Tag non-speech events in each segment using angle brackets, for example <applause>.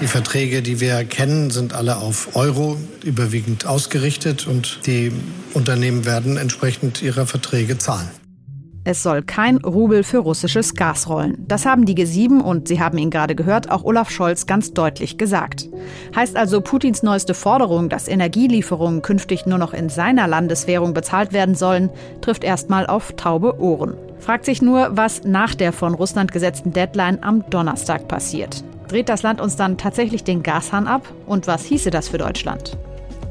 Die Verträge, die wir kennen, sind alle auf Euro überwiegend ausgerichtet und die Unternehmen werden entsprechend ihrer Verträge zahlen. Es soll kein Rubel für russisches Gas rollen. Das haben die G7 und Sie haben ihn gerade gehört, auch Olaf Scholz ganz deutlich gesagt. Heißt also, Putins neueste Forderung, dass Energielieferungen künftig nur noch in seiner Landeswährung bezahlt werden sollen, trifft erstmal auf taube Ohren. Fragt sich nur, was nach der von Russland gesetzten Deadline am Donnerstag passiert. Dreht das Land uns dann tatsächlich den Gashahn ab? Und was hieße das für Deutschland?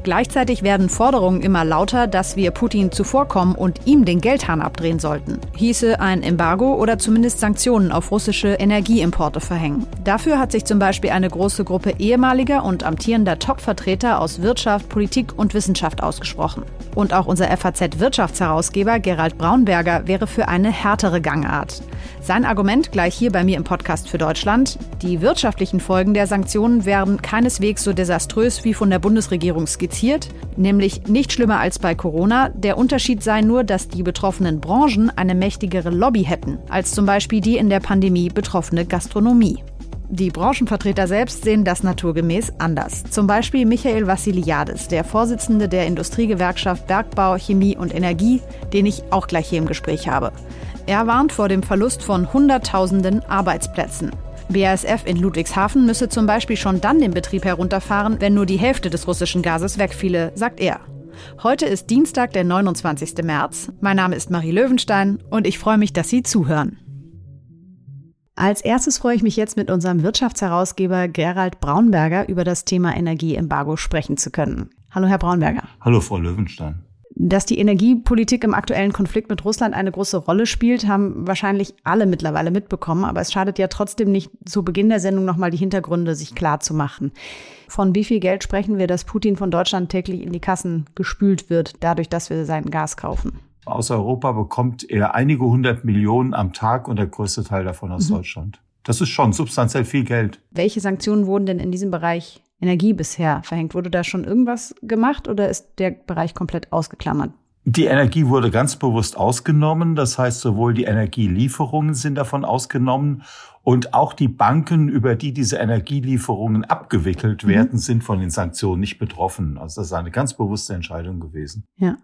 Gleichzeitig werden Forderungen immer lauter, dass wir Putin zuvorkommen und ihm den Geldhahn abdrehen sollten. Hieße ein Embargo oder zumindest Sanktionen auf russische Energieimporte verhängen. Dafür hat sich zum Beispiel eine große Gruppe ehemaliger und amtierender Top-Vertreter aus Wirtschaft, Politik und Wissenschaft ausgesprochen. Und auch unser FAZ-Wirtschaftsherausgeber Gerald Braunberger wäre für eine härtere Gangart. Sein Argument gleich hier bei mir im Podcast für Deutschland. Die wirtschaftlichen Folgen der Sanktionen wären keineswegs so desaströs wie von der Bundesregierung skizziert, nämlich nicht schlimmer als bei Corona. Der Unterschied sei nur, dass die betroffenen Branchen eine mächtigere Lobby hätten, als zum Beispiel die in der Pandemie betroffene Gastronomie. Die Branchenvertreter selbst sehen das naturgemäß anders. Zum Beispiel Michael Vassiliadis, der Vorsitzende der Industriegewerkschaft Bergbau, Chemie und Energie, den ich auch gleich hier im Gespräch habe. Er warnt vor dem Verlust von Hunderttausenden Arbeitsplätzen. BASF in Ludwigshafen müsse zum Beispiel schon dann den Betrieb herunterfahren, wenn nur die Hälfte des russischen Gases wegfiele, sagt er. Heute ist Dienstag, der 29. März. Mein Name ist Marie Löwenstein und ich freue mich, dass Sie zuhören. Als erstes freue ich mich jetzt mit unserem Wirtschaftsherausgeber Gerald Braunberger über das Thema Energieembargo sprechen zu können. Hallo, Herr Braunberger. Hallo, Frau Löwenstein. Dass die Energiepolitik im aktuellen Konflikt mit Russland eine große Rolle spielt, haben wahrscheinlich alle mittlerweile mitbekommen. Aber es schadet ja trotzdem nicht, zu Beginn der Sendung nochmal die Hintergründe sich klar zu machen. Von wie viel Geld sprechen wir, dass Putin von Deutschland täglich in die Kassen gespült wird, dadurch, dass wir sein Gas kaufen? Aus Europa bekommt er einige hundert Millionen am Tag und der größte Teil davon aus mhm. Deutschland. Das ist schon substanziell viel Geld. Welche Sanktionen wurden denn in diesem Bereich Energie bisher verhängt? Wurde da schon irgendwas gemacht oder ist der Bereich komplett ausgeklammert? Die Energie wurde ganz bewusst ausgenommen. Das heißt, sowohl die Energielieferungen sind davon ausgenommen und auch die Banken, über die diese Energielieferungen abgewickelt mhm. werden, mhm. sind von den Sanktionen nicht betroffen. Also das ist eine ganz bewusste Entscheidung gewesen. Ja.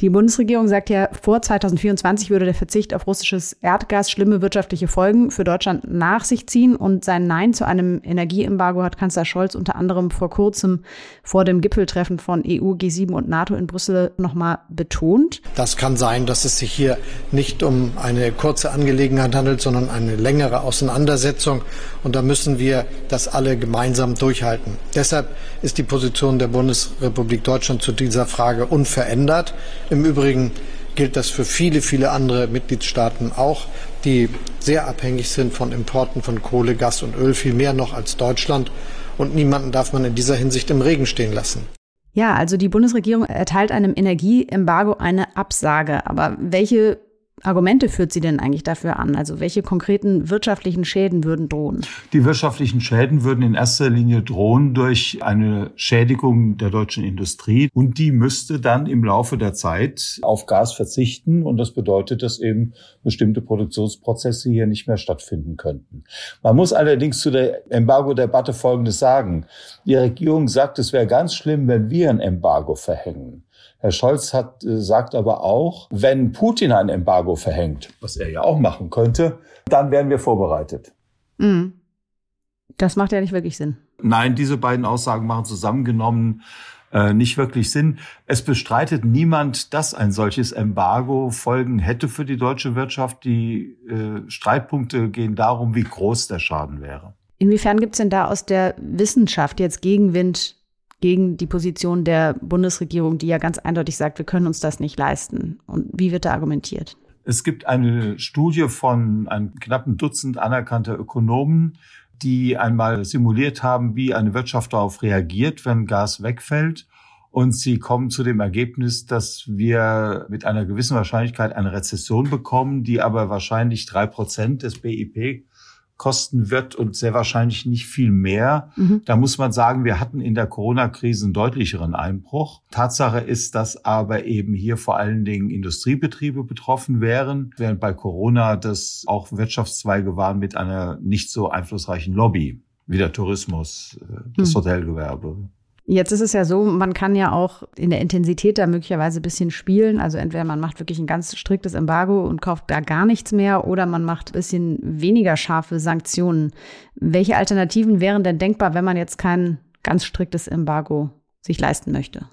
Die Bundesregierung sagt ja, vor 2024 würde der Verzicht auf russisches Erdgas schlimme wirtschaftliche Folgen für Deutschland nach sich ziehen. Und sein Nein zu einem Energieembargo hat Kanzler Scholz unter anderem vor kurzem vor dem Gipfeltreffen von EU, G7 und NATO in Brüssel nochmal betont. Das kann sein, dass es sich hier nicht um eine kurze Angelegenheit handelt, sondern eine längere Auseinandersetzung. Und da müssen wir das alle gemeinsam durchhalten. Deshalb ist die Position der Bundesrepublik Deutschland zu dieser Frage unverändert. Im Übrigen gilt das für viele, viele andere Mitgliedstaaten auch, die sehr abhängig sind von Importen von Kohle, Gas und Öl, viel mehr noch als Deutschland. Und niemanden darf man in dieser Hinsicht im Regen stehen lassen. Ja, also die Bundesregierung erteilt einem Energieembargo eine Absage. Aber welche Argumente führt sie denn eigentlich dafür an? Also welche konkreten wirtschaftlichen Schäden würden drohen? Die wirtschaftlichen Schäden würden in erster Linie drohen durch eine Schädigung der deutschen Industrie und die müsste dann im Laufe der Zeit auf Gas verzichten und das bedeutet, dass eben bestimmte Produktionsprozesse hier nicht mehr stattfinden könnten. Man muss allerdings zu der Embargo-Debatte Folgendes sagen. Die Regierung sagt, es wäre ganz schlimm, wenn wir ein Embargo verhängen. Herr Scholz hat, äh, sagt aber auch, wenn Putin ein Embargo verhängt, was er ja auch machen könnte, dann wären wir vorbereitet. Mhm. Das macht ja nicht wirklich Sinn. Nein, diese beiden Aussagen machen zusammengenommen äh, nicht wirklich Sinn. Es bestreitet niemand, dass ein solches Embargo Folgen hätte für die deutsche Wirtschaft. Die äh, Streitpunkte gehen darum, wie groß der Schaden wäre. Inwiefern gibt es denn da aus der Wissenschaft jetzt Gegenwind gegen die Position der Bundesregierung, die ja ganz eindeutig sagt, wir können uns das nicht leisten. Und wie wird da argumentiert? Es gibt eine Studie von einem knappen Dutzend anerkannter Ökonomen, die einmal simuliert haben, wie eine Wirtschaft darauf reagiert, wenn Gas wegfällt. Und sie kommen zu dem Ergebnis, dass wir mit einer gewissen Wahrscheinlichkeit eine Rezession bekommen, die aber wahrscheinlich drei Prozent des BIP kosten wird und sehr wahrscheinlich nicht viel mehr. Mhm. Da muss man sagen, wir hatten in der Corona-Krise einen deutlicheren Einbruch. Tatsache ist, dass aber eben hier vor allen Dingen Industriebetriebe betroffen wären, während bei Corona das auch Wirtschaftszweige waren mit einer nicht so einflussreichen Lobby wie der Tourismus, äh, das mhm. Hotelgewerbe. Jetzt ist es ja so, man kann ja auch in der Intensität da möglicherweise ein bisschen spielen. Also entweder man macht wirklich ein ganz striktes Embargo und kauft da gar nichts mehr oder man macht ein bisschen weniger scharfe Sanktionen. Welche Alternativen wären denn denkbar, wenn man jetzt kein ganz striktes Embargo sich leisten möchte?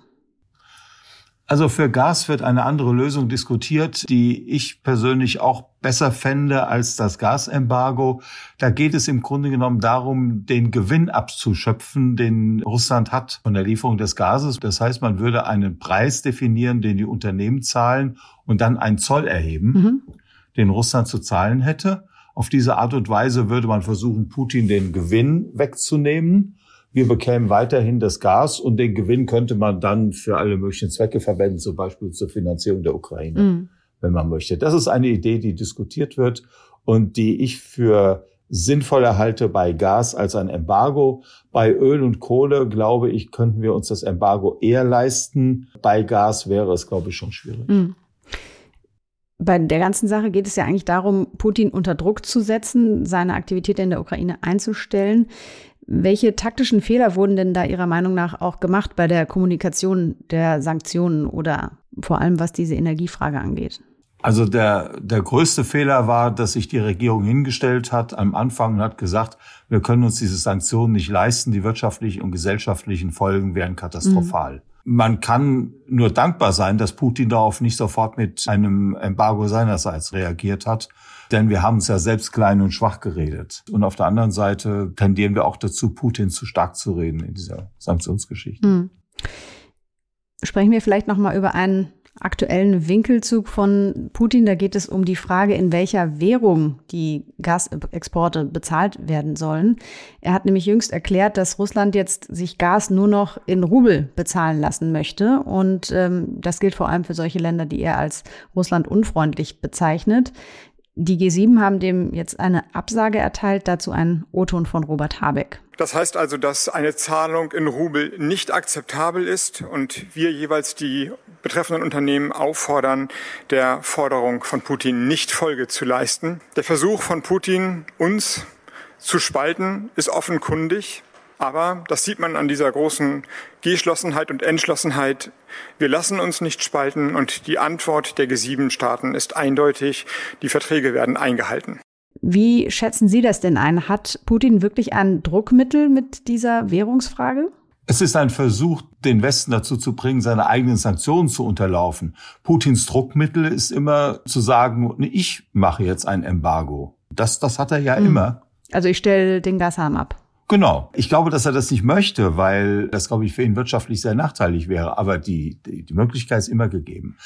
Also für Gas wird eine andere Lösung diskutiert, die ich persönlich auch besser fände als das Gasembargo. Da geht es im Grunde genommen darum, den Gewinn abzuschöpfen, den Russland hat von der Lieferung des Gases. Das heißt, man würde einen Preis definieren, den die Unternehmen zahlen und dann einen Zoll erheben, mhm. den Russland zu zahlen hätte. Auf diese Art und Weise würde man versuchen, Putin den Gewinn wegzunehmen wir bekämen weiterhin das Gas und den Gewinn könnte man dann für alle möglichen Zwecke verwenden, zum Beispiel zur Finanzierung der Ukraine, mhm. wenn man möchte. Das ist eine Idee, die diskutiert wird und die ich für sinnvoller halte bei Gas als ein Embargo. Bei Öl und Kohle, glaube ich, könnten wir uns das Embargo eher leisten. Bei Gas wäre es, glaube ich, schon schwierig. Mhm. Bei der ganzen Sache geht es ja eigentlich darum, Putin unter Druck zu setzen, seine Aktivität in der Ukraine einzustellen. Welche taktischen Fehler wurden denn da Ihrer Meinung nach auch gemacht bei der Kommunikation der Sanktionen oder vor allem was diese Energiefrage angeht? Also der, der größte Fehler war, dass sich die Regierung hingestellt hat am Anfang und hat gesagt, wir können uns diese Sanktionen nicht leisten, die wirtschaftlichen und gesellschaftlichen Folgen wären katastrophal. Mhm. Man kann nur dankbar sein, dass Putin darauf nicht sofort mit einem Embargo seinerseits reagiert hat, denn wir haben uns ja selbst klein und schwach geredet. Und auf der anderen Seite tendieren wir auch dazu, Putin zu stark zu reden in dieser Sanktionsgeschichte. Mhm. Sprechen wir vielleicht noch mal über einen aktuellen Winkelzug von Putin. Da geht es um die Frage, in welcher Währung die Gasexporte bezahlt werden sollen. Er hat nämlich jüngst erklärt, dass Russland jetzt sich Gas nur noch in Rubel bezahlen lassen möchte. Und ähm, das gilt vor allem für solche Länder, die er als Russland unfreundlich bezeichnet. Die G7 haben dem jetzt eine Absage erteilt, dazu ein O-Ton von Robert Habeck. Das heißt also, dass eine Zahlung in Rubel nicht akzeptabel ist und wir jeweils die betreffenden Unternehmen auffordern, der Forderung von Putin nicht Folge zu leisten. Der Versuch von Putin, uns zu spalten, ist offenkundig. Aber das sieht man an dieser großen Geschlossenheit und Entschlossenheit. Wir lassen uns nicht spalten und die Antwort der G7-Staaten ist eindeutig. Die Verträge werden eingehalten. Wie schätzen Sie das denn ein? Hat Putin wirklich ein Druckmittel mit dieser Währungsfrage? Es ist ein Versuch, den Westen dazu zu bringen, seine eigenen Sanktionen zu unterlaufen. Putins Druckmittel ist immer zu sagen, ich mache jetzt ein Embargo. Das, das hat er ja mhm. immer. Also ich stelle den Gashahn ab. Genau. Ich glaube, dass er das nicht möchte, weil das, glaube ich, für ihn wirtschaftlich sehr nachteilig wäre. Aber die, die, die Möglichkeit ist immer gegeben.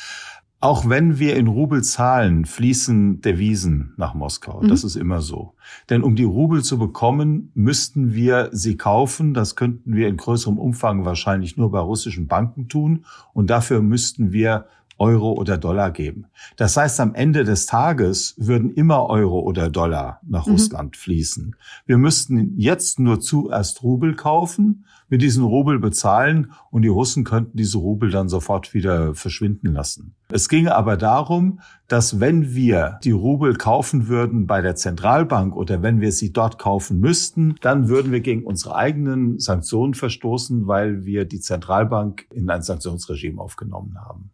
Auch wenn wir in Rubel zahlen, fließen Devisen nach Moskau. Mhm. Das ist immer so. Denn um die Rubel zu bekommen, müssten wir sie kaufen. Das könnten wir in größerem Umfang wahrscheinlich nur bei russischen Banken tun. Und dafür müssten wir Euro oder Dollar geben. Das heißt, am Ende des Tages würden immer Euro oder Dollar nach mhm. Russland fließen. Wir müssten jetzt nur zuerst Rubel kaufen, mit diesen Rubel bezahlen und die Russen könnten diese Rubel dann sofort wieder verschwinden lassen. Es ginge aber darum, dass wenn wir die Rubel kaufen würden bei der Zentralbank oder wenn wir sie dort kaufen müssten, dann würden wir gegen unsere eigenen Sanktionen verstoßen, weil wir die Zentralbank in ein Sanktionsregime aufgenommen haben.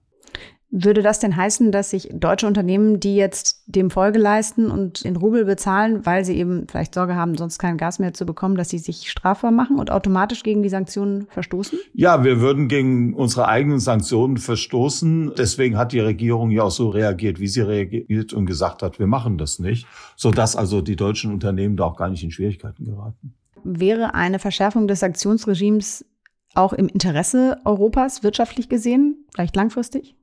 Würde das denn heißen, dass sich deutsche Unternehmen, die jetzt dem Folge leisten und in Rubel bezahlen, weil sie eben vielleicht Sorge haben, sonst kein Gas mehr zu bekommen, dass sie sich strafbar machen und automatisch gegen die Sanktionen verstoßen? Ja, wir würden gegen unsere eigenen Sanktionen verstoßen. Deswegen hat die Regierung ja auch so reagiert, wie sie reagiert und gesagt hat, wir machen das nicht, sodass also die deutschen Unternehmen da auch gar nicht in Schwierigkeiten geraten. Wäre eine Verschärfung des Sanktionsregimes auch im Interesse Europas wirtschaftlich gesehen, vielleicht langfristig?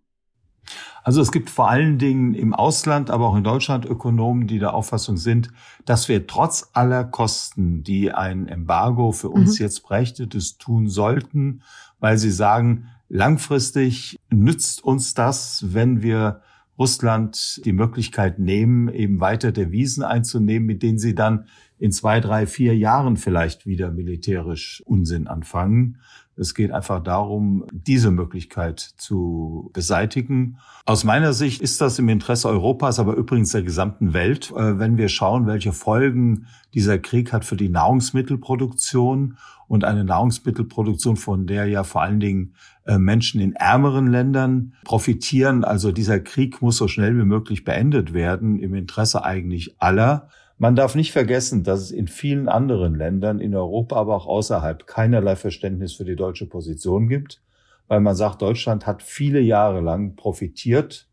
Also es gibt vor allen Dingen im Ausland, aber auch in Deutschland Ökonomen, die der Auffassung sind, dass wir trotz aller Kosten, die ein Embargo für uns mhm. jetzt brächte, das tun sollten, weil sie sagen, langfristig nützt uns das, wenn wir Russland die Möglichkeit nehmen, eben weiter Devisen einzunehmen, mit denen sie dann in zwei, drei, vier Jahren vielleicht wieder militärisch Unsinn anfangen. Es geht einfach darum, diese Möglichkeit zu beseitigen. Aus meiner Sicht ist das im Interesse Europas, aber übrigens der gesamten Welt, äh, wenn wir schauen, welche Folgen dieser Krieg hat für die Nahrungsmittelproduktion und eine Nahrungsmittelproduktion, von der ja vor allen Dingen äh, Menschen in ärmeren Ländern profitieren. Also dieser Krieg muss so schnell wie möglich beendet werden, im Interesse eigentlich aller. Man darf nicht vergessen, dass es in vielen anderen Ländern, in Europa, aber auch außerhalb, keinerlei Verständnis für die deutsche Position gibt, weil man sagt, Deutschland hat viele Jahre lang profitiert,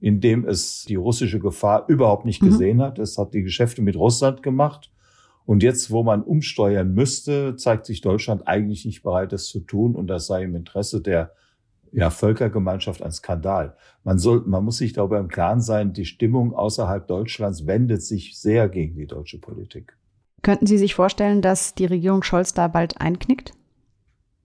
indem es die russische Gefahr überhaupt nicht mhm. gesehen hat. Es hat die Geschäfte mit Russland gemacht. Und jetzt, wo man umsteuern müsste, zeigt sich Deutschland eigentlich nicht bereit, das zu tun. Und das sei im Interesse der ja, Völkergemeinschaft ein Skandal. Man soll, man muss sich darüber im Klaren sein, die Stimmung außerhalb Deutschlands wendet sich sehr gegen die deutsche Politik. Könnten Sie sich vorstellen, dass die Regierung Scholz da bald einknickt?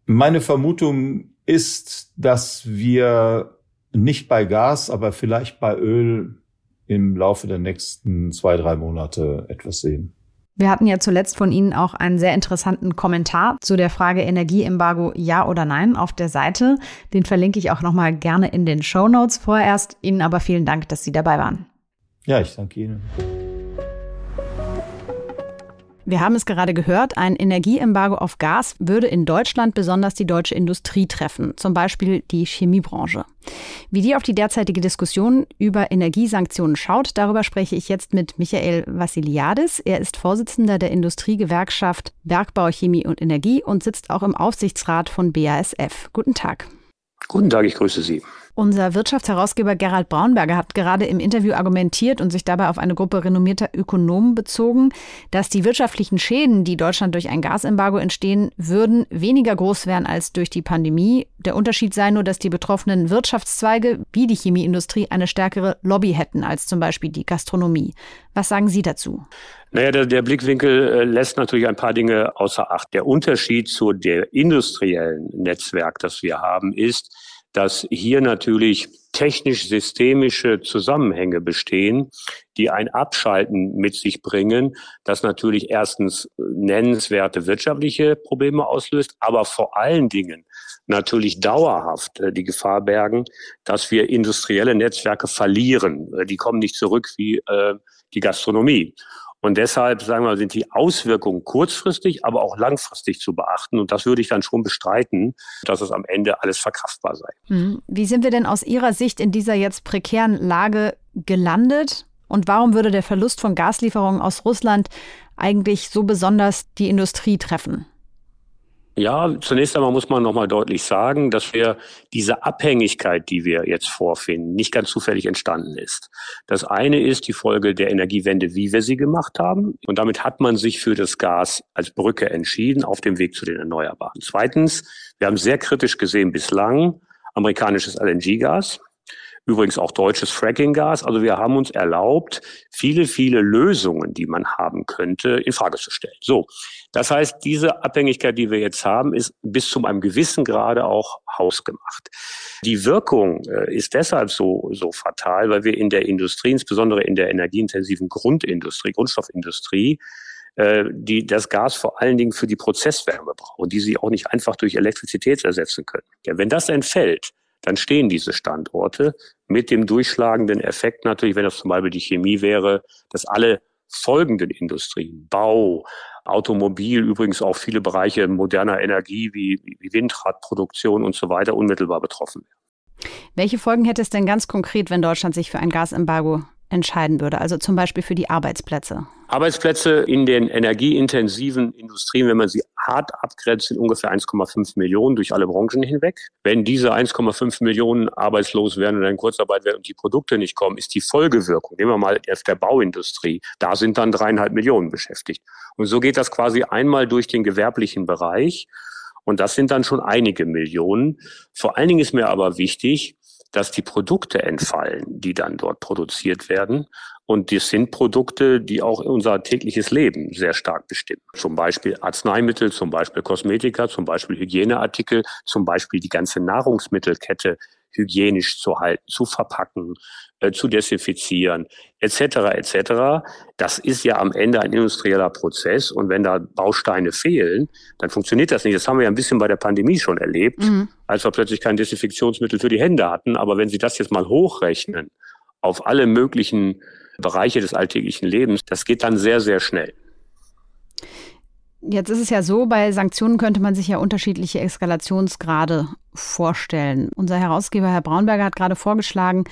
Meine Vermutung ist, dass wir nicht bei Gas, aber vielleicht bei Öl im Laufe der nächsten zwei, drei Monate etwas sehen. Wir hatten ja zuletzt von Ihnen auch einen sehr interessanten Kommentar zu der Frage Energieembargo ja oder nein auf der Seite. Den verlinke ich auch nochmal gerne in den Show Notes vorerst. Ihnen aber vielen Dank, dass Sie dabei waren. Ja, ich danke Ihnen. Wir haben es gerade gehört, ein Energieembargo auf Gas würde in Deutschland besonders die deutsche Industrie treffen, zum Beispiel die Chemiebranche. Wie die auf die derzeitige Diskussion über Energiesanktionen schaut, darüber spreche ich jetzt mit Michael Vassiliadis. Er ist Vorsitzender der Industriegewerkschaft Bergbau, Chemie und Energie und sitzt auch im Aufsichtsrat von BASF. Guten Tag. Guten Tag, ich grüße Sie. Unser Wirtschaftsherausgeber Gerald Braunberger hat gerade im Interview argumentiert und sich dabei auf eine Gruppe renommierter Ökonomen bezogen, dass die wirtschaftlichen Schäden, die Deutschland durch ein Gasembargo entstehen würden, weniger groß wären als durch die Pandemie. Der Unterschied sei nur, dass die betroffenen Wirtschaftszweige wie die Chemieindustrie eine stärkere Lobby hätten als zum Beispiel die Gastronomie. Was sagen Sie dazu? Naja, der, der Blickwinkel äh, lässt natürlich ein paar Dinge außer Acht. Der Unterschied zu der industriellen Netzwerk, das wir haben, ist, dass hier natürlich technisch-systemische Zusammenhänge bestehen, die ein Abschalten mit sich bringen, das natürlich erstens nennenswerte wirtschaftliche Probleme auslöst, aber vor allen Dingen natürlich dauerhaft äh, die Gefahr bergen, dass wir industrielle Netzwerke verlieren. Äh, die kommen nicht zurück wie äh, die Gastronomie. Und deshalb, sagen wir, sind die Auswirkungen kurzfristig, aber auch langfristig zu beachten. Und das würde ich dann schon bestreiten, dass es am Ende alles verkraftbar sei. Mhm. Wie sind wir denn aus Ihrer Sicht in dieser jetzt prekären Lage gelandet? Und warum würde der Verlust von Gaslieferungen aus Russland eigentlich so besonders die Industrie treffen? Ja, zunächst einmal muss man nochmal deutlich sagen, dass wir diese Abhängigkeit, die wir jetzt vorfinden, nicht ganz zufällig entstanden ist. Das eine ist die Folge der Energiewende, wie wir sie gemacht haben. Und damit hat man sich für das Gas als Brücke entschieden auf dem Weg zu den Erneuerbaren. Zweitens, wir haben sehr kritisch gesehen bislang amerikanisches LNG-Gas. Übrigens auch deutsches Fracking-Gas. Also wir haben uns erlaubt, viele, viele Lösungen, die man haben könnte, in Frage zu stellen. So. Das heißt, diese Abhängigkeit, die wir jetzt haben, ist bis zu einem gewissen Grade auch hausgemacht. Die Wirkung äh, ist deshalb so, so fatal, weil wir in der Industrie, insbesondere in der energieintensiven Grundindustrie, Grundstoffindustrie, äh, die das Gas vor allen Dingen für die Prozesswärme brauchen, die sie auch nicht einfach durch Elektrizität ersetzen können. Ja, wenn das entfällt, dann stehen diese Standorte mit dem durchschlagenden Effekt natürlich, wenn das zum Beispiel die Chemie wäre, dass alle folgenden Industrien, Bau, Automobil, übrigens auch viele Bereiche moderner Energie wie, wie Windradproduktion und so weiter unmittelbar betroffen wären. Welche Folgen hätte es denn ganz konkret, wenn Deutschland sich für ein Gasembargo entscheiden würde, also zum Beispiel für die Arbeitsplätze? Arbeitsplätze in den energieintensiven Industrien, wenn man sie hart abgrenzt, sind ungefähr 1,5 Millionen durch alle Branchen hinweg. Wenn diese 1,5 Millionen arbeitslos werden oder in Kurzarbeit werden und die Produkte nicht kommen, ist die Folgewirkung, nehmen wir mal auf der Bauindustrie, da sind dann dreieinhalb Millionen beschäftigt. Und so geht das quasi einmal durch den gewerblichen Bereich. Und das sind dann schon einige Millionen. Vor allen Dingen ist mir aber wichtig, dass die Produkte entfallen, die dann dort produziert werden. Und das sind Produkte, die auch unser tägliches Leben sehr stark bestimmen. Zum Beispiel Arzneimittel, zum Beispiel Kosmetika, zum Beispiel Hygieneartikel, zum Beispiel die ganze Nahrungsmittelkette hygienisch zu halten, zu verpacken, äh, zu desinfizieren, etc. etc. Das ist ja am Ende ein industrieller Prozess und wenn da Bausteine fehlen, dann funktioniert das nicht. Das haben wir ja ein bisschen bei der Pandemie schon erlebt, mhm. als wir plötzlich kein Desinfektionsmittel für die Hände hatten. Aber wenn Sie das jetzt mal hochrechnen auf alle möglichen Bereiche des alltäglichen Lebens, das geht dann sehr, sehr schnell. Jetzt ist es ja so, bei Sanktionen könnte man sich ja unterschiedliche Eskalationsgrade vorstellen. Unser Herausgeber Herr Braunberger hat gerade vorgeschlagen,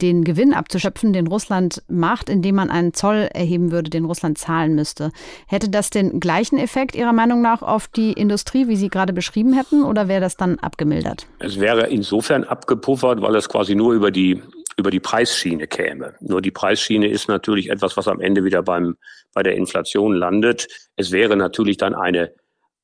den Gewinn abzuschöpfen, den Russland macht, indem man einen Zoll erheben würde, den Russland zahlen müsste. Hätte das den gleichen Effekt Ihrer Meinung nach auf die Industrie, wie Sie gerade beschrieben hätten, oder wäre das dann abgemildert? Es wäre insofern abgepuffert, weil es quasi nur über die über die Preisschiene käme. Nur die Preisschiene ist natürlich etwas, was am Ende wieder beim, bei der Inflation landet. Es wäre natürlich dann eine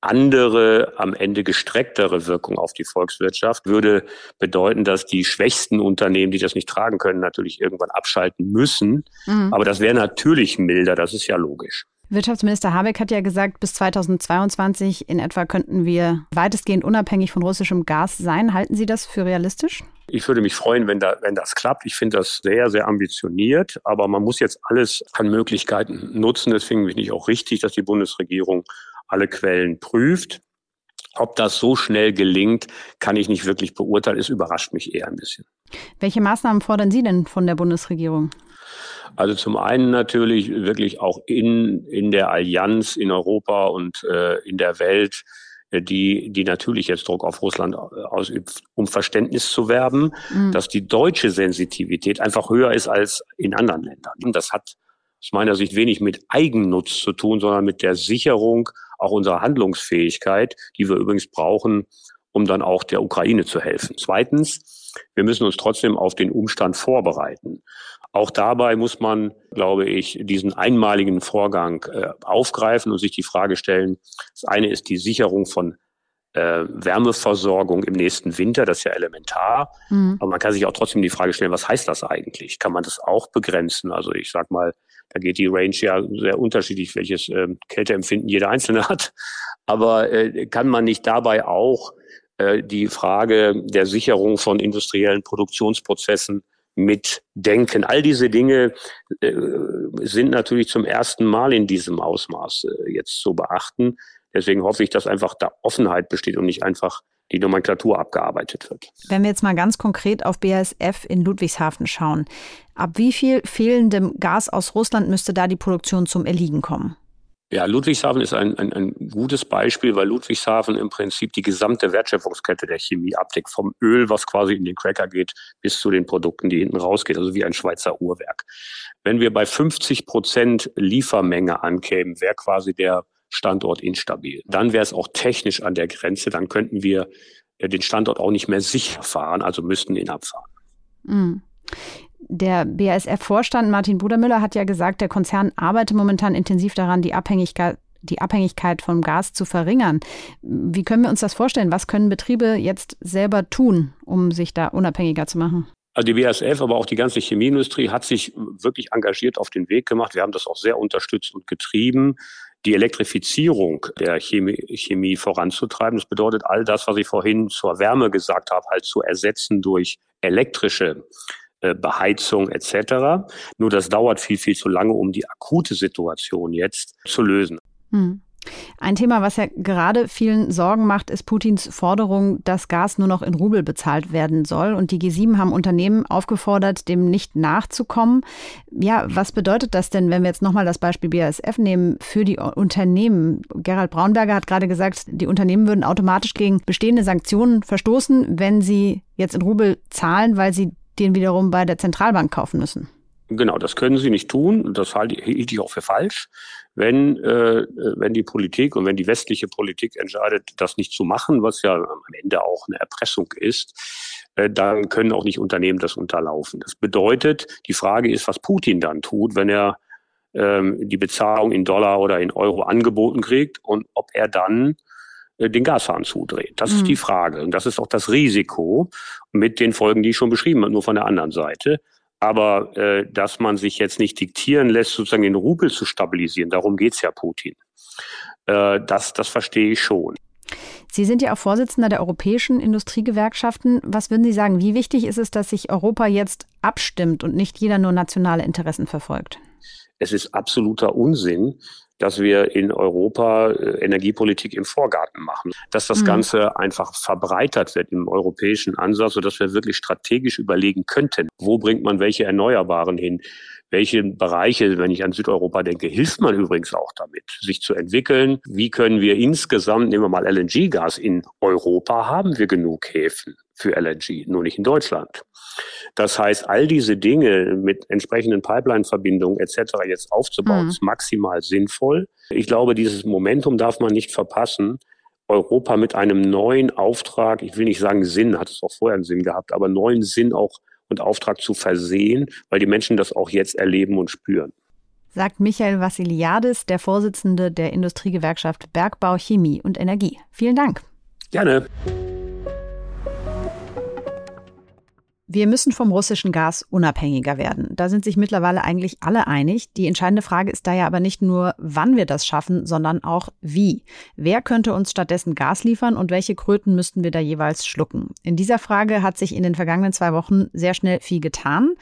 andere, am Ende gestrecktere Wirkung auf die Volkswirtschaft, würde bedeuten, dass die schwächsten Unternehmen, die das nicht tragen können, natürlich irgendwann abschalten müssen. Mhm. Aber das wäre natürlich milder, das ist ja logisch. Wirtschaftsminister Habeck hat ja gesagt, bis 2022 in etwa könnten wir weitestgehend unabhängig von russischem Gas sein. Halten Sie das für realistisch? Ich würde mich freuen, wenn, da, wenn das klappt. Ich finde das sehr, sehr ambitioniert, aber man muss jetzt alles an Möglichkeiten nutzen. Deswegen finde ich auch richtig, dass die Bundesregierung alle Quellen prüft. Ob das so schnell gelingt, kann ich nicht wirklich beurteilen. Es überrascht mich eher ein bisschen. Welche Maßnahmen fordern Sie denn von der Bundesregierung? Also zum einen natürlich wirklich auch in, in der Allianz, in Europa und äh, in der Welt die, die natürlich jetzt Druck auf Russland ausübt, um Verständnis zu werben, mhm. dass die deutsche Sensitivität einfach höher ist als in anderen Ländern. Das hat aus meiner Sicht wenig mit Eigennutz zu tun, sondern mit der Sicherung auch unserer Handlungsfähigkeit, die wir übrigens brauchen, um dann auch der Ukraine zu helfen. Zweitens, wir müssen uns trotzdem auf den Umstand vorbereiten. Auch dabei muss man, glaube ich, diesen einmaligen Vorgang äh, aufgreifen und sich die Frage stellen, das eine ist die Sicherung von äh, Wärmeversorgung im nächsten Winter, das ist ja elementar. Mhm. Aber man kann sich auch trotzdem die Frage stellen, was heißt das eigentlich? Kann man das auch begrenzen? Also ich sag mal, da geht die Range ja sehr unterschiedlich, welches äh, Kälteempfinden jeder Einzelne <laughs> hat. Aber äh, kann man nicht dabei auch äh, die Frage der Sicherung von industriellen Produktionsprozessen mitdenken. All diese Dinge äh, sind natürlich zum ersten Mal in diesem Ausmaß äh, jetzt zu beachten. Deswegen hoffe ich, dass einfach da Offenheit besteht und nicht einfach die Nomenklatur abgearbeitet wird. Wenn wir jetzt mal ganz konkret auf BASF in Ludwigshafen schauen, ab wie viel fehlendem Gas aus Russland müsste da die Produktion zum Erliegen kommen? Ja, Ludwigshafen ist ein, ein, ein gutes Beispiel, weil Ludwigshafen im Prinzip die gesamte Wertschöpfungskette der Chemie abdeckt. Vom Öl, was quasi in den Cracker geht, bis zu den Produkten, die hinten rausgeht. Also wie ein Schweizer Uhrwerk. Wenn wir bei 50 Prozent Liefermenge ankämen, wäre quasi der Standort instabil. Dann wäre es auch technisch an der Grenze. Dann könnten wir äh, den Standort auch nicht mehr sicher fahren, also müssten ihn abfahren. Mhm. Der BASF-Vorstand Martin Brudermüller hat ja gesagt, der Konzern arbeite momentan intensiv daran, die Abhängigkeit die Abhängigkeit vom Gas zu verringern. Wie können wir uns das vorstellen? Was können Betriebe jetzt selber tun, um sich da unabhängiger zu machen? Also die BASF, aber auch die ganze Chemieindustrie hat sich wirklich engagiert auf den Weg gemacht. Wir haben das auch sehr unterstützt und getrieben, die Elektrifizierung der Chemie, Chemie voranzutreiben. Das bedeutet all das, was ich vorhin zur Wärme gesagt habe, halt zu ersetzen durch elektrische Beheizung etc. Nur das dauert viel, viel zu lange, um die akute Situation jetzt zu lösen. Hm. Ein Thema, was ja gerade vielen Sorgen macht, ist Putins Forderung, dass Gas nur noch in Rubel bezahlt werden soll. Und die G7 haben Unternehmen aufgefordert, dem nicht nachzukommen. Ja, was bedeutet das denn, wenn wir jetzt nochmal das Beispiel BASF nehmen, für die Unternehmen? Gerald Braunberger hat gerade gesagt, die Unternehmen würden automatisch gegen bestehende Sanktionen verstoßen, wenn sie jetzt in Rubel zahlen, weil sie den wiederum bei der Zentralbank kaufen müssen. Genau, das können sie nicht tun. Das halte ich auch für falsch. Wenn, äh, wenn die Politik und wenn die westliche Politik entscheidet, das nicht zu machen, was ja am Ende auch eine Erpressung ist, äh, dann können auch nicht Unternehmen das unterlaufen. Das bedeutet, die Frage ist, was Putin dann tut, wenn er ähm, die Bezahlung in Dollar oder in Euro angeboten kriegt und ob er dann den Gashahn zudreht. Das mhm. ist die Frage. Und das ist auch das Risiko mit den Folgen, die ich schon beschrieben habe, nur von der anderen Seite. Aber äh, dass man sich jetzt nicht diktieren lässt, sozusagen den Rubel zu stabilisieren, darum geht's ja Putin. Äh, das, das verstehe ich schon. Sie sind ja auch Vorsitzender der europäischen Industriegewerkschaften. Was würden Sie sagen, wie wichtig ist es, dass sich Europa jetzt abstimmt und nicht jeder nur nationale Interessen verfolgt? Es ist absoluter Unsinn, dass wir in Europa äh, Energiepolitik im Vorgarten machen, dass das mhm. Ganze einfach verbreitert wird im europäischen Ansatz, sodass wir wirklich strategisch überlegen könnten, wo bringt man welche Erneuerbaren hin, welche Bereiche, wenn ich an Südeuropa denke, hilft man übrigens auch damit, sich zu entwickeln. Wie können wir insgesamt, nehmen wir mal LNG-Gas, in Europa haben wir genug Häfen für LNG, nur nicht in Deutschland. Das heißt, all diese Dinge mit entsprechenden Pipeline-Verbindungen etc. jetzt aufzubauen, mhm. ist maximal sinnvoll. Ich glaube, dieses Momentum darf man nicht verpassen. Europa mit einem neuen Auftrag, ich will nicht sagen Sinn, hat es auch vorher einen Sinn gehabt, aber neuen Sinn auch und Auftrag zu versehen, weil die Menschen das auch jetzt erleben und spüren. Sagt Michael Vassiliadis, der Vorsitzende der Industriegewerkschaft Bergbau, Chemie und Energie. Vielen Dank. Gerne. Wir müssen vom russischen Gas unabhängiger werden. Da sind sich mittlerweile eigentlich alle einig. Die entscheidende Frage ist da ja aber nicht nur, wann wir das schaffen, sondern auch wie. Wer könnte uns stattdessen Gas liefern und welche Kröten müssten wir da jeweils schlucken? In dieser Frage hat sich in den vergangenen zwei Wochen sehr schnell viel getan.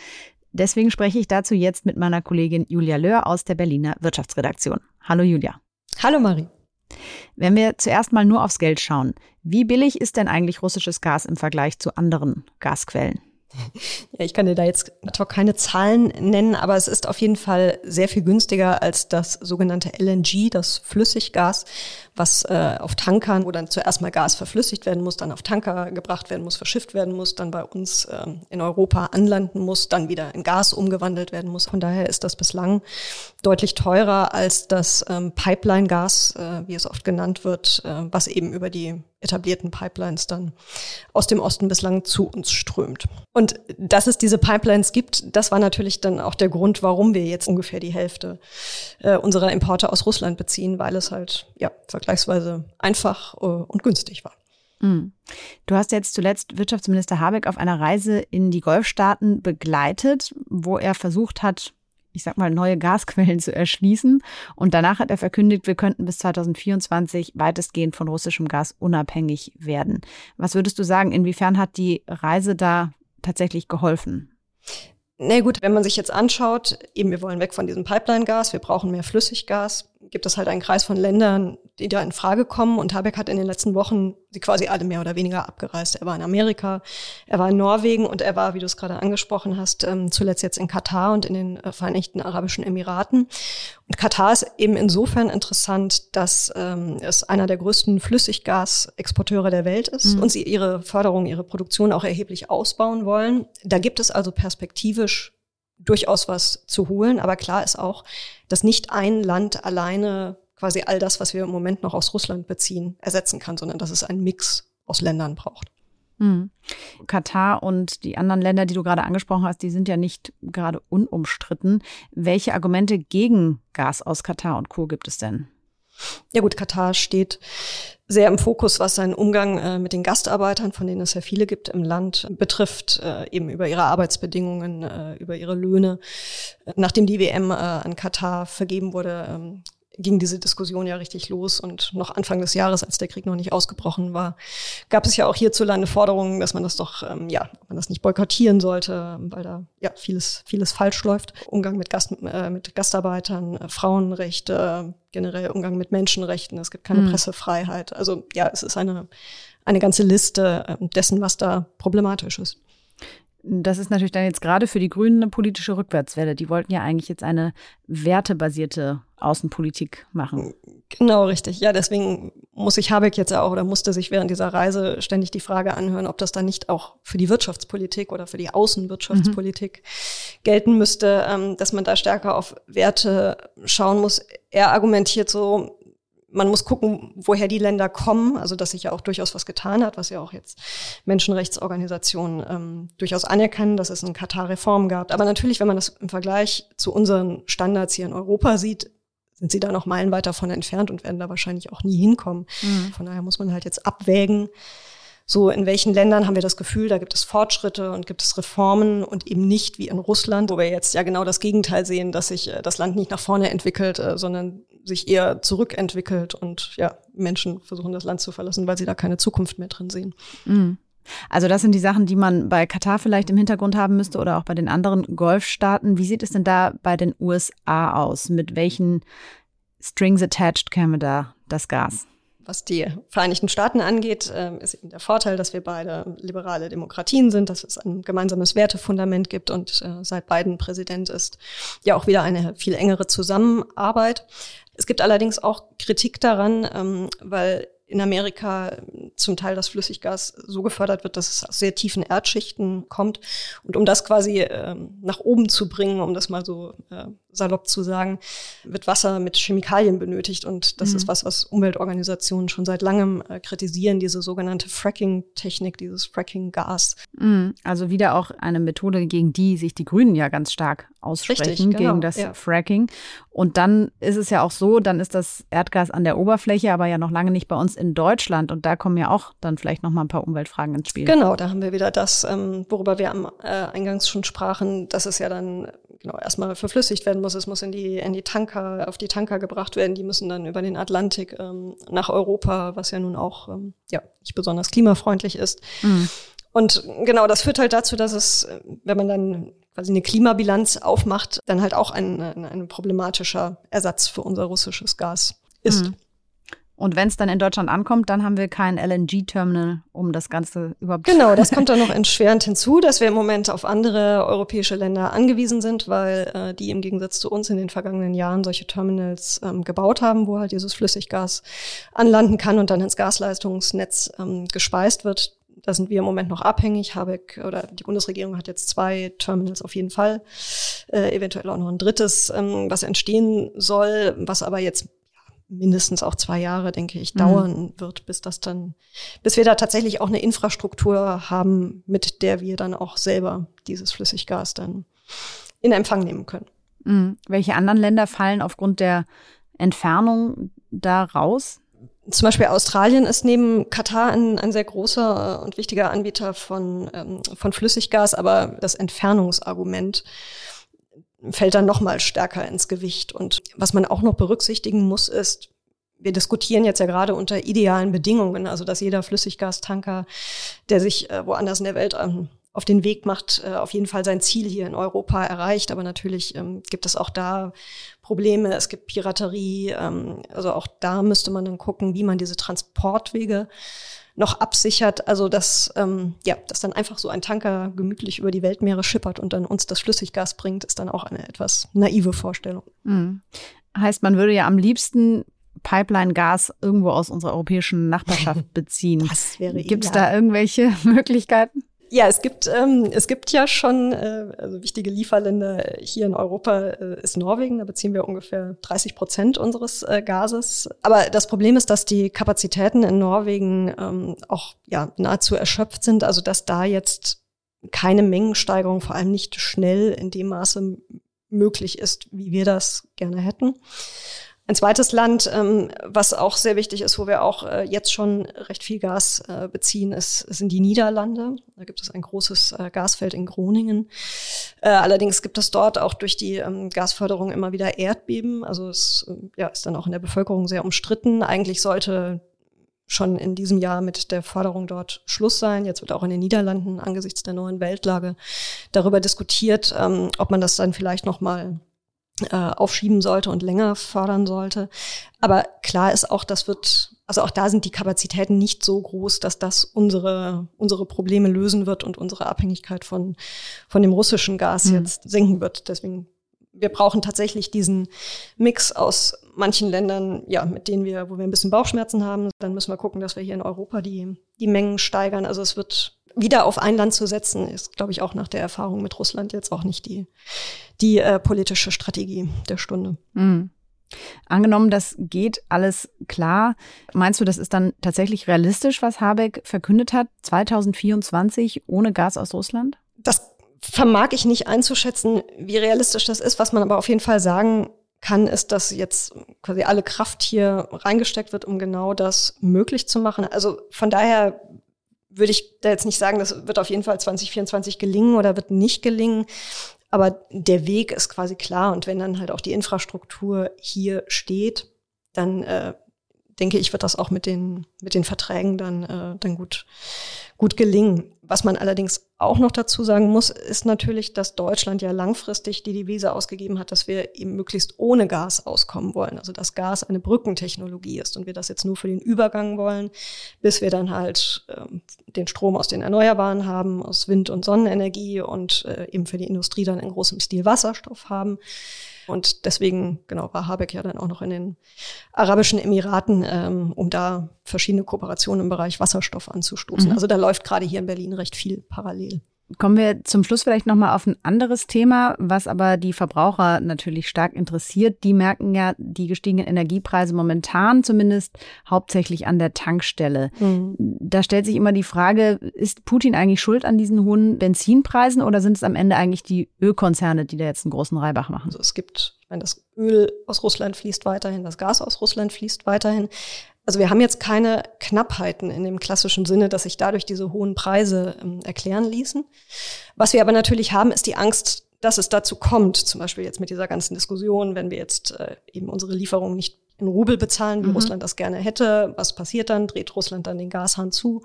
Deswegen spreche ich dazu jetzt mit meiner Kollegin Julia Löhr aus der Berliner Wirtschaftsredaktion. Hallo Julia. Hallo Marie. Wenn wir zuerst mal nur aufs Geld schauen, wie billig ist denn eigentlich russisches Gas im Vergleich zu anderen Gasquellen? <laughs> Ja, ich kann dir da jetzt natürlich keine Zahlen nennen, aber es ist auf jeden Fall sehr viel günstiger als das sogenannte LNG, das Flüssiggas, was äh, auf Tankern, wo dann zuerst mal Gas verflüssigt werden muss, dann auf Tanker gebracht werden muss, verschifft werden muss, dann bei uns äh, in Europa anlanden muss, dann wieder in Gas umgewandelt werden muss. Von daher ist das bislang deutlich teurer als das ähm, Pipeline-Gas, äh, wie es oft genannt wird, äh, was eben über die etablierten Pipelines dann aus dem Osten bislang zu uns strömt. Und dass es diese Pipelines gibt, das war natürlich dann auch der Grund, warum wir jetzt ungefähr die Hälfte äh, unserer Importe aus Russland beziehen, weil es halt ja vergleichsweise einfach äh, und günstig war. Mhm. Du hast jetzt zuletzt Wirtschaftsminister Habeck auf einer Reise in die Golfstaaten begleitet, wo er versucht hat, ich sag mal, neue Gasquellen zu erschließen. Und danach hat er verkündigt, wir könnten bis 2024 weitestgehend von russischem Gas unabhängig werden. Was würdest du sagen, inwiefern hat die Reise da tatsächlich geholfen? Na nee, gut, wenn man sich jetzt anschaut, eben wir wollen weg von diesem Pipeline-Gas, wir brauchen mehr Flüssiggas, gibt es halt einen Kreis von Ländern, die da in Frage kommen. Und Habeck hat in den letzten Wochen sie quasi alle mehr oder weniger abgereist. Er war in Amerika, er war in Norwegen und er war, wie du es gerade angesprochen hast, ähm, zuletzt jetzt in Katar und in den äh, Vereinigten Arabischen Emiraten. Und Katar ist eben insofern interessant, dass ähm, es einer der größten Flüssiggasexporteure der Welt ist mhm. und sie ihre Förderung, ihre Produktion auch erheblich ausbauen wollen. Da gibt es also perspektivisch durchaus was zu holen. Aber klar ist auch, dass nicht ein Land alleine quasi all das, was wir im Moment noch aus Russland beziehen, ersetzen kann, sondern dass es einen Mix aus Ländern braucht. Mhm. Katar und die anderen Länder, die du gerade angesprochen hast, die sind ja nicht gerade unumstritten. Welche Argumente gegen Gas aus Katar und Co. gibt es denn? Ja gut, Katar steht sehr im Fokus, was seinen Umgang äh, mit den Gastarbeitern, von denen es ja viele gibt im Land, betrifft, äh, eben über ihre Arbeitsbedingungen, äh, über ihre Löhne. Nachdem die WM äh, an Katar vergeben wurde, ähm, ging diese Diskussion ja richtig los. Und noch Anfang des Jahres, als der Krieg noch nicht ausgebrochen war, gab es ja auch hierzulande Forderungen, dass man das doch, ähm, ja, man das nicht boykottieren sollte, weil da ja vieles, vieles falsch läuft. Umgang mit, Gast, äh, mit Gastarbeitern, äh, Frauenrechte, generell Umgang mit Menschenrechten. Es gibt keine mhm. Pressefreiheit. Also ja, es ist eine, eine ganze Liste äh, dessen, was da problematisch ist. Das ist natürlich dann jetzt gerade für die Grünen eine politische Rückwärtswelle. Die wollten ja eigentlich jetzt eine wertebasierte Außenpolitik machen. Genau, richtig. Ja, deswegen muss sich Habeck jetzt auch oder musste sich während dieser Reise ständig die Frage anhören, ob das dann nicht auch für die Wirtschaftspolitik oder für die Außenwirtschaftspolitik mhm. gelten müsste, ähm, dass man da stärker auf Werte schauen muss. Er argumentiert so, man muss gucken, woher die Länder kommen, also dass sich ja auch durchaus was getan hat, was ja auch jetzt Menschenrechtsorganisationen ähm, durchaus anerkennen, dass es in Katar Reformen gab. Aber natürlich, wenn man das im Vergleich zu unseren Standards hier in Europa sieht, sind sie da noch meilenweit davon entfernt und werden da wahrscheinlich auch nie hinkommen. Mhm. Von daher muss man halt jetzt abwägen, so in welchen Ländern haben wir das Gefühl, da gibt es Fortschritte und gibt es Reformen und eben nicht wie in Russland, wo wir jetzt ja genau das Gegenteil sehen, dass sich äh, das Land nicht nach vorne entwickelt, äh, sondern sich eher zurückentwickelt und ja, Menschen versuchen das Land zu verlassen, weil sie da keine Zukunft mehr drin sehen. Mhm. Also das sind die Sachen, die man bei Katar vielleicht im Hintergrund haben müsste oder auch bei den anderen Golfstaaten. Wie sieht es denn da bei den USA aus? Mit welchen Strings attached käme da das Gas? Was die Vereinigten Staaten angeht, ähm, ist eben der Vorteil, dass wir beide liberale Demokratien sind, dass es ein gemeinsames Wertefundament gibt und äh, seit Biden Präsident ist ja auch wieder eine viel engere Zusammenarbeit. Es gibt allerdings auch Kritik daran, ähm, weil in Amerika zum Teil das Flüssiggas so gefördert wird, dass es aus sehr tiefen Erdschichten kommt. Und um das quasi ähm, nach oben zu bringen, um das mal so äh, salopp zu sagen, wird Wasser mit Chemikalien benötigt. Und das mhm. ist was, was Umweltorganisationen schon seit langem äh, kritisieren, diese sogenannte Fracking-Technik, dieses Fracking-Gas. Mhm. Also wieder auch eine Methode, gegen die sich die Grünen ja ganz stark aussprechen, Richtig, genau, gegen das ja. Fracking. Und dann ist es ja auch so, dann ist das Erdgas an der Oberfläche, aber ja noch lange nicht bei uns in Deutschland. Und da kommen ja auch dann vielleicht noch mal ein paar Umweltfragen ins Spiel. Genau, da haben wir wieder das, ähm, worüber wir am äh, Eingangs schon sprachen, dass es ja dann genau erstmal verflüssigt werden muss. Es muss in die, in die Tanker, auf die Tanker gebracht werden. Die müssen dann über den Atlantik ähm, nach Europa, was ja nun auch ähm, ja, nicht besonders klimafreundlich ist. Mhm. Und genau, das führt halt dazu, dass es, wenn man dann quasi eine Klimabilanz aufmacht, dann halt auch ein, ein, ein problematischer Ersatz für unser russisches Gas ist. Mhm. Und wenn es dann in Deutschland ankommt, dann haben wir kein LNG-Terminal, um das Ganze überhaupt Genau, <laughs> das kommt dann noch entschwerend hinzu, dass wir im Moment auf andere europäische Länder angewiesen sind, weil äh, die im Gegensatz zu uns in den vergangenen Jahren solche Terminals ähm, gebaut haben, wo halt dieses Flüssiggas anlanden kann und dann ins Gasleistungsnetz ähm, gespeist wird. Da sind wir im Moment noch abhängig. Habeck oder die Bundesregierung hat jetzt zwei Terminals auf jeden Fall, äh, eventuell auch noch ein drittes, ähm, was entstehen soll, was aber jetzt mindestens auch zwei Jahre, denke ich, dauern mhm. wird, bis das dann, bis wir da tatsächlich auch eine Infrastruktur haben, mit der wir dann auch selber dieses Flüssiggas dann in Empfang nehmen können. Mhm. Welche anderen Länder fallen aufgrund der Entfernung da raus? Zum Beispiel Australien ist neben Katar ein, ein sehr großer und wichtiger Anbieter von, ähm, von Flüssiggas, aber das Entfernungsargument fällt dann noch mal stärker ins Gewicht. Und was man auch noch berücksichtigen muss, ist, wir diskutieren jetzt ja gerade unter idealen Bedingungen, also dass jeder Flüssiggastanker, der sich äh, woanders in der Welt ähm, auf den Weg macht, äh, auf jeden Fall sein Ziel hier in Europa erreicht. Aber natürlich ähm, gibt es auch da Probleme. Es gibt Piraterie. Ähm, also auch da müsste man dann gucken, wie man diese Transportwege noch absichert. Also dass, ähm, ja, dass dann einfach so ein Tanker gemütlich über die Weltmeere schippert und dann uns das Flüssiggas bringt, ist dann auch eine etwas naive Vorstellung. Mhm. Heißt, man würde ja am liebsten Pipeline-Gas irgendwo aus unserer europäischen Nachbarschaft <laughs> beziehen. Gibt es da irgendwelche <laughs> Möglichkeiten? Ja, es gibt, ähm, es gibt ja schon äh, also wichtige Lieferländer hier in Europa äh, ist Norwegen, da beziehen wir ungefähr 30 Prozent unseres äh, Gases. Aber das Problem ist, dass die Kapazitäten in Norwegen ähm, auch ja nahezu erschöpft sind, also dass da jetzt keine Mengensteigerung, vor allem nicht schnell in dem Maße möglich ist, wie wir das gerne hätten. Ein zweites Land, ähm, was auch sehr wichtig ist, wo wir auch äh, jetzt schon recht viel Gas äh, beziehen, ist, sind die Niederlande. Da gibt es ein großes äh, Gasfeld in Groningen. Äh, allerdings gibt es dort auch durch die ähm, Gasförderung immer wieder Erdbeben. Also es äh, ja, ist dann auch in der Bevölkerung sehr umstritten. Eigentlich sollte schon in diesem Jahr mit der Förderung dort Schluss sein. Jetzt wird auch in den Niederlanden angesichts der neuen Weltlage darüber diskutiert, ähm, ob man das dann vielleicht noch mal äh, aufschieben sollte und länger fördern sollte. Aber klar ist auch, das wird, also auch da sind die Kapazitäten nicht so groß, dass das unsere, unsere Probleme lösen wird und unsere Abhängigkeit von, von dem russischen Gas mhm. jetzt senken wird. Deswegen, wir brauchen tatsächlich diesen Mix aus manchen Ländern, ja, mit denen wir, wo wir ein bisschen Bauchschmerzen haben. Dann müssen wir gucken, dass wir hier in Europa die, die Mengen steigern. Also es wird wieder auf ein Land zu setzen, ist, glaube ich, auch nach der Erfahrung mit Russland jetzt auch nicht die, die äh, politische Strategie der Stunde. Mhm. Angenommen, das geht alles klar. Meinst du, das ist dann tatsächlich realistisch, was Habeck verkündet hat, 2024 ohne Gas aus Russland? Das vermag ich nicht einzuschätzen, wie realistisch das ist. Was man aber auf jeden Fall sagen kann, ist, dass jetzt quasi alle Kraft hier reingesteckt wird, um genau das möglich zu machen. Also von daher würde ich da jetzt nicht sagen, das wird auf jeden Fall 2024 gelingen oder wird nicht gelingen. Aber der Weg ist quasi klar. Und wenn dann halt auch die Infrastruktur hier steht, dann äh, denke ich, wird das auch mit den, mit den Verträgen dann, äh, dann gut, gut gelingen. Was man allerdings auch noch dazu sagen muss, ist natürlich, dass Deutschland ja langfristig die Devise ausgegeben hat, dass wir eben möglichst ohne Gas auskommen wollen. Also dass Gas eine Brückentechnologie ist und wir das jetzt nur für den Übergang wollen, bis wir dann halt ähm, den Strom aus den Erneuerbaren haben, aus Wind- und Sonnenenergie und äh, eben für die Industrie dann in großem Stil Wasserstoff haben. Und deswegen, genau, war Habeck ja dann auch noch in den Arabischen Emiraten, ähm, um da verschiedene Kooperationen im Bereich Wasserstoff anzustoßen. Mhm. Also da läuft gerade hier in Berlin recht viel parallel. Kommen wir zum Schluss vielleicht nochmal auf ein anderes Thema, was aber die Verbraucher natürlich stark interessiert. Die merken ja die gestiegenen Energiepreise momentan zumindest hauptsächlich an der Tankstelle. Mhm. Da stellt sich immer die Frage, ist Putin eigentlich schuld an diesen hohen Benzinpreisen oder sind es am Ende eigentlich die Ölkonzerne, die da jetzt einen großen Reibach machen? Also es gibt, ich meine, das Öl aus Russland fließt weiterhin, das Gas aus Russland fließt weiterhin. Also wir haben jetzt keine Knappheiten in dem klassischen Sinne, dass sich dadurch diese hohen Preise ähm, erklären ließen. Was wir aber natürlich haben, ist die Angst, dass es dazu kommt, zum Beispiel jetzt mit dieser ganzen Diskussion, wenn wir jetzt äh, eben unsere Lieferungen nicht in Rubel bezahlen, wie mhm. Russland das gerne hätte, was passiert dann? Dreht Russland dann den Gashahn zu?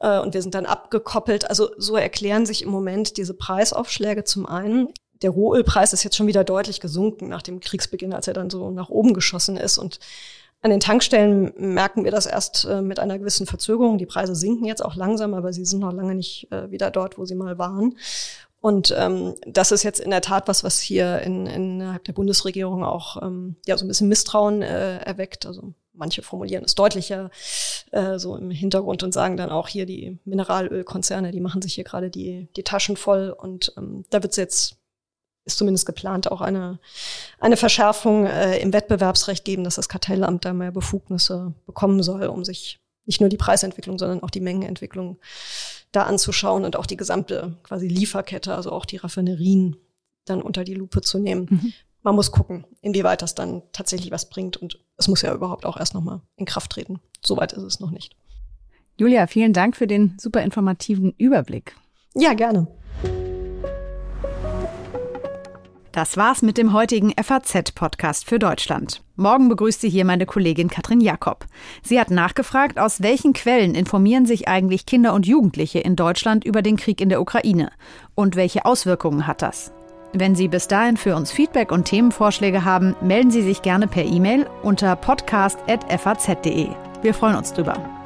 Äh, und wir sind dann abgekoppelt. Also so erklären sich im Moment diese Preisaufschläge zum einen. Der Rohölpreis ist jetzt schon wieder deutlich gesunken nach dem Kriegsbeginn, als er dann so nach oben geschossen ist. Und an den Tankstellen merken wir das erst äh, mit einer gewissen Verzögerung. Die Preise sinken jetzt auch langsam, aber sie sind noch lange nicht äh, wieder dort, wo sie mal waren. Und ähm, das ist jetzt in der Tat was, was hier in, innerhalb der Bundesregierung auch ähm, ja so ein bisschen Misstrauen äh, erweckt. Also manche formulieren es deutlicher äh, so im Hintergrund und sagen dann auch hier die Mineralölkonzerne, die machen sich hier gerade die die Taschen voll und ähm, da wird es jetzt ist zumindest geplant, auch eine, eine Verschärfung äh, im Wettbewerbsrecht geben, dass das Kartellamt da mehr Befugnisse bekommen soll, um sich nicht nur die Preisentwicklung, sondern auch die Mengenentwicklung da anzuschauen und auch die gesamte quasi Lieferkette, also auch die Raffinerien dann unter die Lupe zu nehmen. Mhm. Man muss gucken, inwieweit das dann tatsächlich was bringt und es muss ja überhaupt auch erst nochmal in Kraft treten. Soweit ist es noch nicht. Julia, vielen Dank für den super informativen Überblick. Ja, gerne. Das war's mit dem heutigen FAZ-Podcast für Deutschland. Morgen begrüßt sie hier meine Kollegin Katrin Jakob. Sie hat nachgefragt, aus welchen Quellen informieren sich eigentlich Kinder und Jugendliche in Deutschland über den Krieg in der Ukraine und welche Auswirkungen hat das? Wenn Sie bis dahin für uns Feedback und Themenvorschläge haben, melden Sie sich gerne per E-Mail unter podcast.faz.de. Wir freuen uns drüber.